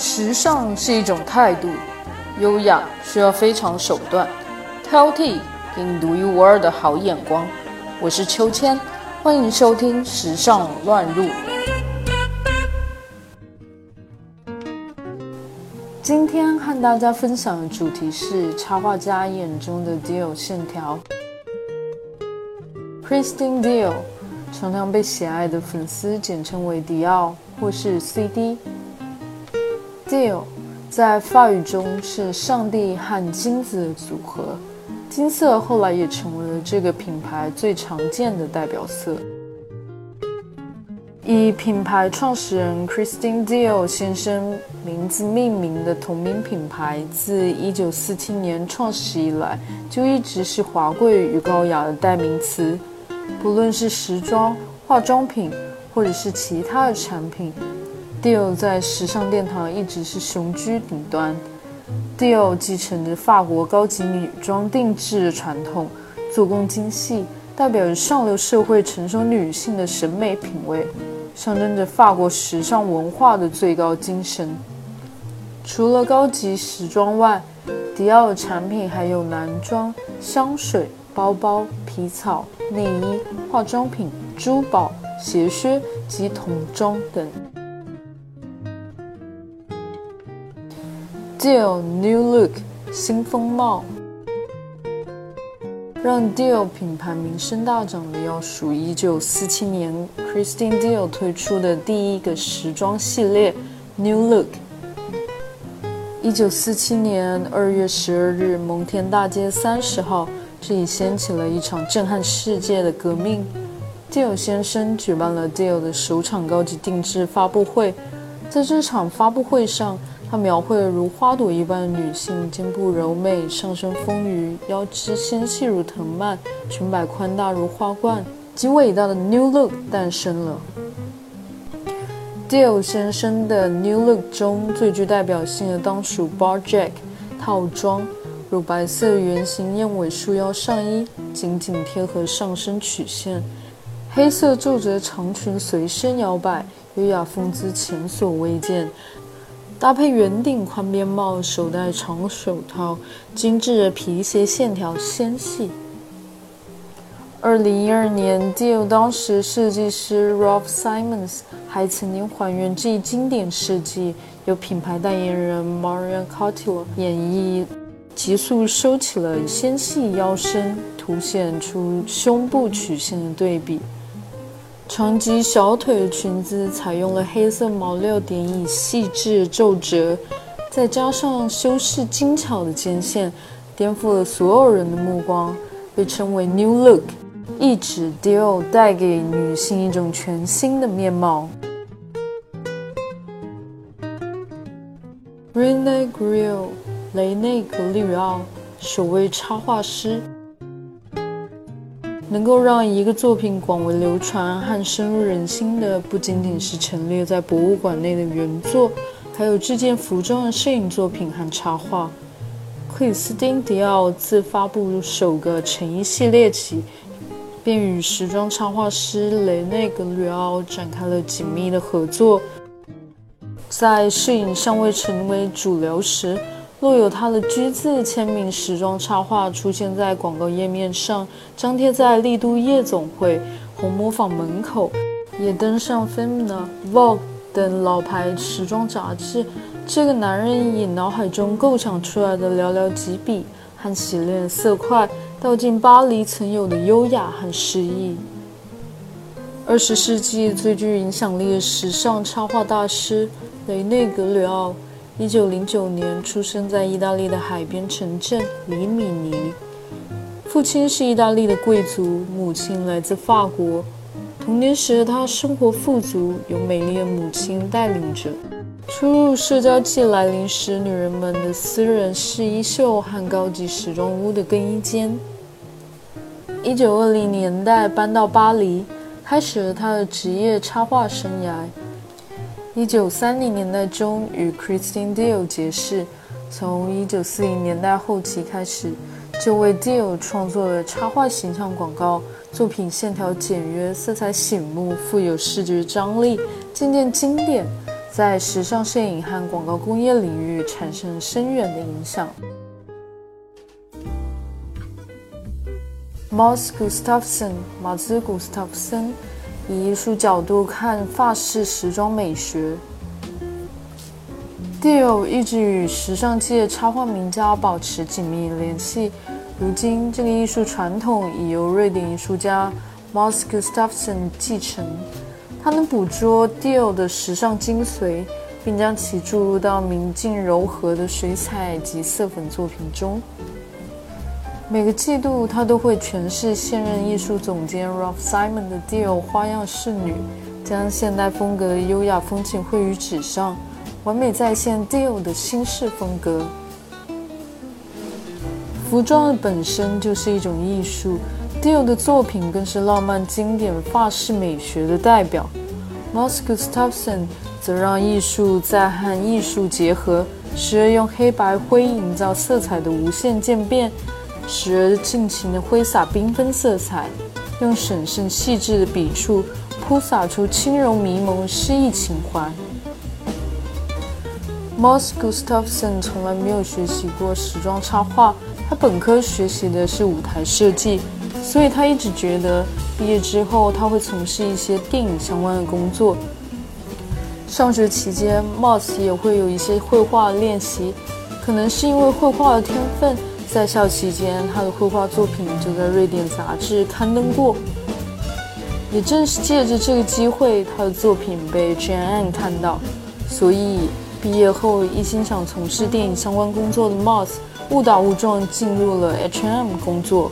时尚是一种态度，优雅需要非常手段，挑剔给你独一无二的好眼光。我是秋千，欢迎收听《时尚乱入》。今天和大家分享的主题是插画家眼中的 Dior 线条。Christian Dior 常常被喜爱的粉丝简称为迪奥或是 CD。Dior 在法语中是上帝和金子的组合，金色后来也成为了这个品牌最常见的代表色。以品牌创始人 Christine Dior 先生名字命名的同名品牌，自1947年创始以来，就一直是华贵与高雅的代名词。不论是时装、化妆品，或者是其他的产品。Dior 在时尚殿堂一直是雄居顶端。Dior 继承着法国高级女装定制的传统，做工精细，代表着上流社会成熟女性的审美品味，象征着法国时尚文化的最高精神。除了高级时装外，迪奥的产品还有男装、香水、包包、皮草、内衣、化妆品、珠宝、鞋靴及童装等。Deal New Look 新风貌，让 Deal 品牌名声大涨的，要数1947年 Christian Deal 推出的第一个时装系列 New Look。1947年2月12日，蒙田大街30号，这里掀起了一场震撼世界的革命。Deal 先生举办了 Deal 的首场高级定制发布会，在这场发布会上。她描绘如花朵一般的女性，肩部柔美，上身丰腴，腰肢纤细如藤蔓，裙摆宽大如花冠，极伟大的 New Look 诞生了。Dior 先生的 New Look 中最具代表性的当属 Bar Jack 套装，乳白色圆形燕尾束腰上衣，紧紧贴合上身曲线，黑色皱褶长裙随身摇摆，优雅风姿前所未见。搭配圆顶宽边帽，手戴长手套，精致的皮鞋线条纤细。二零一二年，Dior 当时设计师 Ralph Simons 还曾经还原这一经典设计，由品牌代言人 Marion Cotillard 演绎，急速收起了纤细腰身，凸显出胸部曲线的对比。长及小腿的裙子采用了黑色毛料点以细致皱褶，再加上修饰精巧的肩线，颠覆了所有人的目光，被称为 New Look，意指 Dior 带给女性一种全新的面貌。Rene g r i l l 雷内格里奥，首位插画师。能够让一个作品广为流传和深入人心的，不仅仅是陈列在博物馆内的原作，还有这件服装的摄影作品和插画。克里斯汀·迪奥自发布首个成衣系列起，便与时装插画师雷内·格吕奥展开了紧密的合作。在摄影尚未成为主流时，若有他的居字签名时装插画出现在广告页面上，张贴在丽都夜总会、红磨坊门口，也登上《Femina》、《Vogue》等老牌时装杂志，这个男人以脑海中构想出来的寥寥几笔和洗练色块，道尽巴黎曾有的优雅和诗意。二十世纪最具影响力的时尚插画大师雷内·格里奥。一九零九年出生在意大利的海边城镇里米尼，父亲是意大利的贵族，母亲来自法国。童年时，他生活富足，由美丽的母亲带领着。初入社交季来临时，女人们的私人试衣秀和高级时装屋的更衣间。一九二零年代搬到巴黎，开始了他的职业插画生涯。一九三零年代中与 Christian Dior 结识，从一九四零年代后期开始，就为 Dior 创作了插画形象广告作品，线条简约，色彩醒目，富有视觉张力，渐渐经典。在时尚摄影和广告工业领域产生深远的影响。Moss Gustafson，马兹古斯塔夫森以艺术角度看法式时装美学。Dior 一直与时尚界插画名家保持紧密联系。如今，这个艺术传统已由瑞典艺术家 Mars Gustafson 继承。他能捕捉 Dior 的时尚精髓，并将其注入到明净柔和的水彩及色粉作品中。每个季度，他都会诠释现任艺术总监 Ralph Simon 的 Dior 花样侍女，将现代风格的优雅风情绘于纸上。完美再现 Dior 的新式风格。服装本身就是一种艺术，Dior 的作品更是浪漫经典法式美学的代表。Mars Gustafson 则让艺术在和艺术结合，时而用黑白灰营造色彩的无限渐变，时而尽情的挥洒缤纷色彩，用审慎细致的笔触铺洒出轻柔迷蒙诗意情怀。Mars Gustafson 从来没有学习过时装插画，他本科学习的是舞台设计，所以他一直觉得毕业之后他会从事一些电影相关的工作。上学期间，Mars 也会有一些绘画练习，可能是因为绘画的天分，在校期间他的绘画作品就在瑞典杂志刊登过。也正是借着这个机会，他的作品被 Jane 看到，所以。毕业后，一心想从事电影相关工作的 Moss 误打误撞进入了 H&M 工作。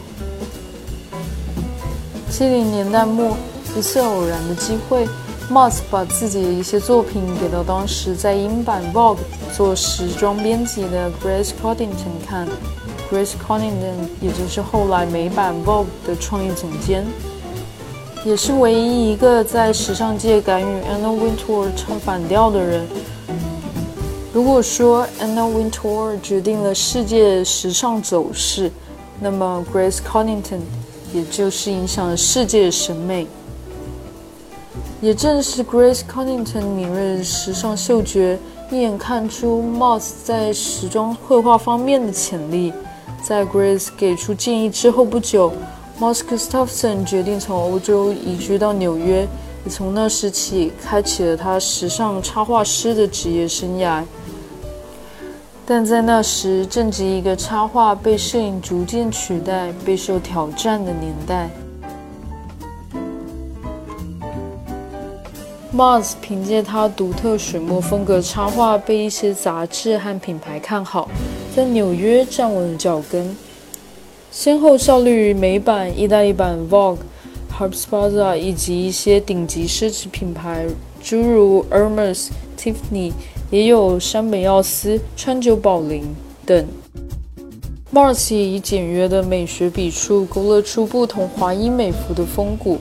七零年代末，一次偶然的机会，Moss 把自己的一些作品给到当时在英版 Vogue 做时装编辑的 Grace Coddington 看。Grace Connington，也就是后来美版 Vogue 的创意总监，也是唯一一个在时尚界敢与 Anna Wintour 唱反调的人。如果说 Anna Wintour 决定了世界时尚走势，那么 Grace Connington 也就是影响了世界审美。也正是 Grace Connington 敏锐的时尚嗅觉，一眼看出 Moss 在时装绘画方面的潜力。在 Grace 给出建议之后不久，Moss Gustafson 决定从欧洲移居到纽约，也从那时起开启了他时尚插画师的职业生涯。但在那时，正值一个插画被摄影逐渐取代、备受挑战的年代。Mars 凭借他独特水墨风格插画，被一些杂志和品牌看好，在纽约站稳了脚跟，先后效力于美版、意大利版 Vogue、Harper's Bazaar 以及一些顶级奢侈品牌，诸如 Hermes、Tiffany。也有山本耀司、川久保玲等。Mars 以简约的美学笔触勾勒出不同华衣美服的风骨，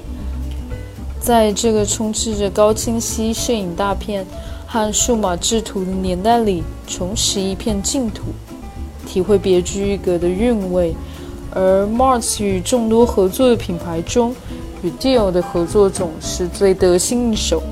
在这个充斥着高清晰摄影大片和数码制图的年代里，重拾一片净土，体会别具一格的韵味。而 Mars 与众多合作的品牌中，与 Dior 的合作总是最得心应手。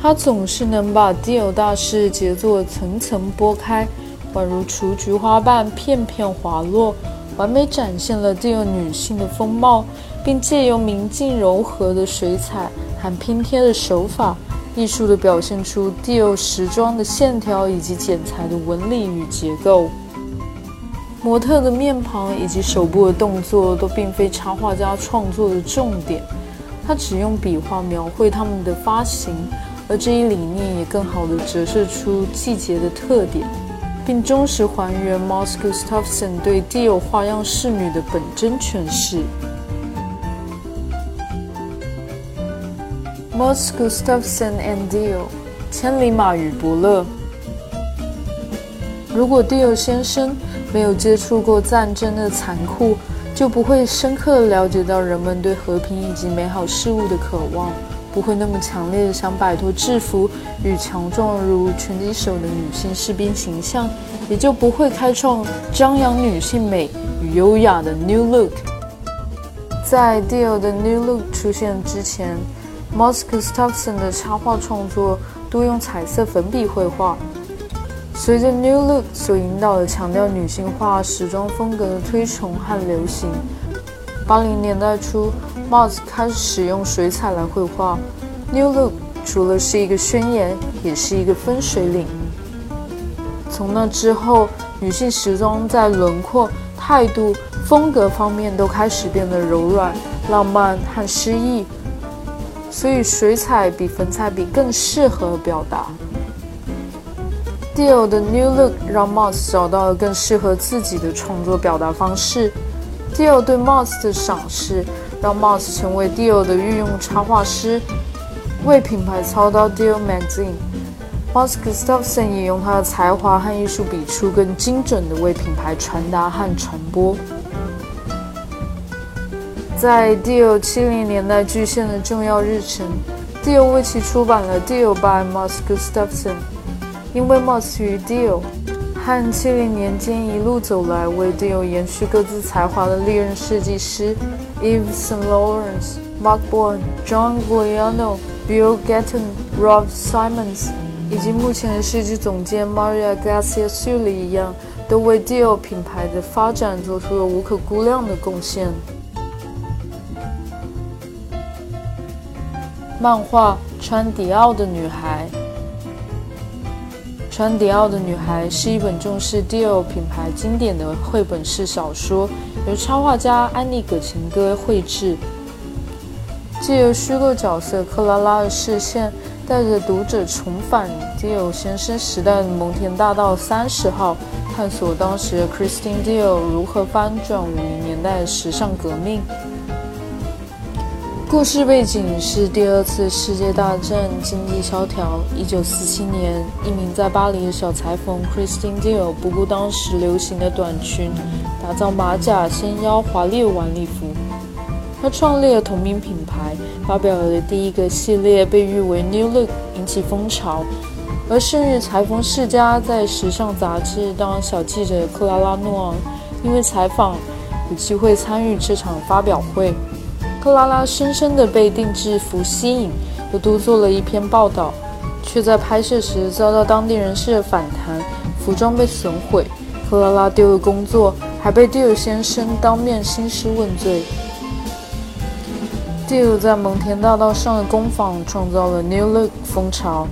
他总是能把 Dior 大师杰作层层剥开，宛如雏菊花瓣片片滑落，完美展现了 Dior 女性的风貌，并借由明净柔和的水彩和拼贴的手法，艺术地表现出 Dior 时装的线条以及剪裁的纹理与结构。模特的面庞以及手部的动作都并非插画家创作的重点，他只用笔画描绘他们的发型。而这一理念也更好地折射出季节的特点，并忠实还原 Moss Gustafson 对 Dior 花样侍女的本真诠释。Moss Gustafson and Dior，千里马与伯乐。如果 Dior 先生没有接触过战争的残酷，就不会深刻了解到人们对和平以及美好事物的渴望。不会那么强烈的想摆脱制服与强壮如拳击手的女性士兵形象，也就不会开创张扬女性美与优雅的 New Look。在 Dior 的 New Look 出现之前，Mars Gustafson 的插画创作多用彩色粉笔绘画。随着 New Look 所引导的强调女性化时装风格的推崇和流行，八零年代初，Moss 开始使用水彩来绘画。New Look 除了是一个宣言，也是一个分水岭。从那之后，女性时装在轮廓、态度、风格方面都开始变得柔软、浪漫和诗意，所以水彩比粉彩笔更适合表达。Dior 的 New Look 让 Moss 找到了更适合自己的创作表达方式。Dior 对 Moss 的赏识，让 Moss 成为 Dior 的御用插画师，为品牌操刀 Dior Magazine。Moss Gustafson 也用他的才华和艺术笔触，更精准地为品牌传达和传播。在 Dior 七零年代巨献的重要日程，Dior 为其出版了 Dior by Moss Gustafson。因为 Moss 与 Dior 和七零年间一路走来为 Dior 延续各自才华的历任设计师 Yves Saint Laurent、Mark Bourne、John Galliano、Bill Gatton、Rob Simons，以及目前的设计总监 Maria Garcia s u l l i 一样，都为 Dior 品牌的发展做出了无可估量的贡献。漫画《穿迪奥的女孩》。穿迪奥的女孩是一本重视 Dior 品牌经典的绘本式小说，由插画家安妮·葛琴戈绘制。借由虚构角色克拉拉的视线，带着读者重返 Dior 先生时代的蒙田大道三十号，探索当时 Christian Dior 如何翻转五零年代的时尚革命。故事背景是第二次世界大战，经济萧条。一九四七年，一名在巴黎的小裁缝 Christine Dior 不顾当时流行的短裙，打造马甲、纤腰、华丽的晚礼服。他创立了同名品牌，发表了第一个系列，被誉为 New Look，引起风潮。而盛日裁缝世家在时尚杂志当小记者克拉拉诺昂，因为采访有机会参与这场发表会。克拉拉深深的被定制服吸引，又多做了一篇报道，却在拍摄时遭到当地人士的反弹，服装被损毁，克拉拉丢了工作，还被蒂尔先生当面兴师问罪。蒂尔在蒙田大道上的工坊创造了 New Look 风潮。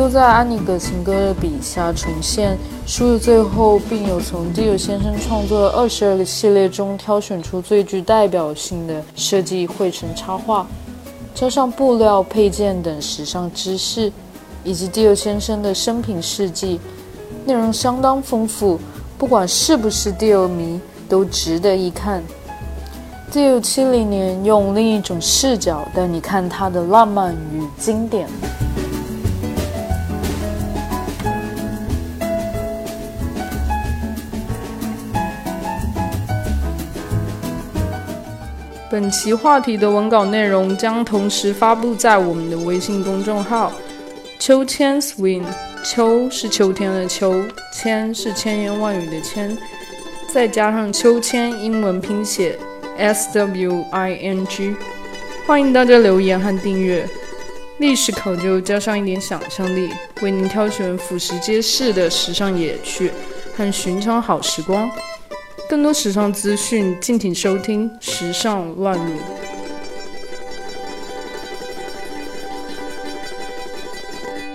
都在安妮·葛琴歌的笔下重现。书的最后，并有从迪尔先生创作的二十二个系列中挑选出最具代表性的设计绘成插画，加上布料、配件等时尚知识，以及迪尔先生的生平事迹，内容相当丰富。不管是不是迪尔迷，都值得一看。迪尔七零年用另一种视角带你看他的浪漫与经典。本期话题的文稿内容将同时发布在我们的微信公众号“秋千 swing”。秋是秋天的秋，千是千言万语的千，再加上秋千英文拼写 S W I N G。欢迎大家留言和订阅。历史考究加上一点想象力，为您挑选俯拾皆是的时尚野趣和寻常好时光。更多时尚资讯，敬请收听《时尚乱入》。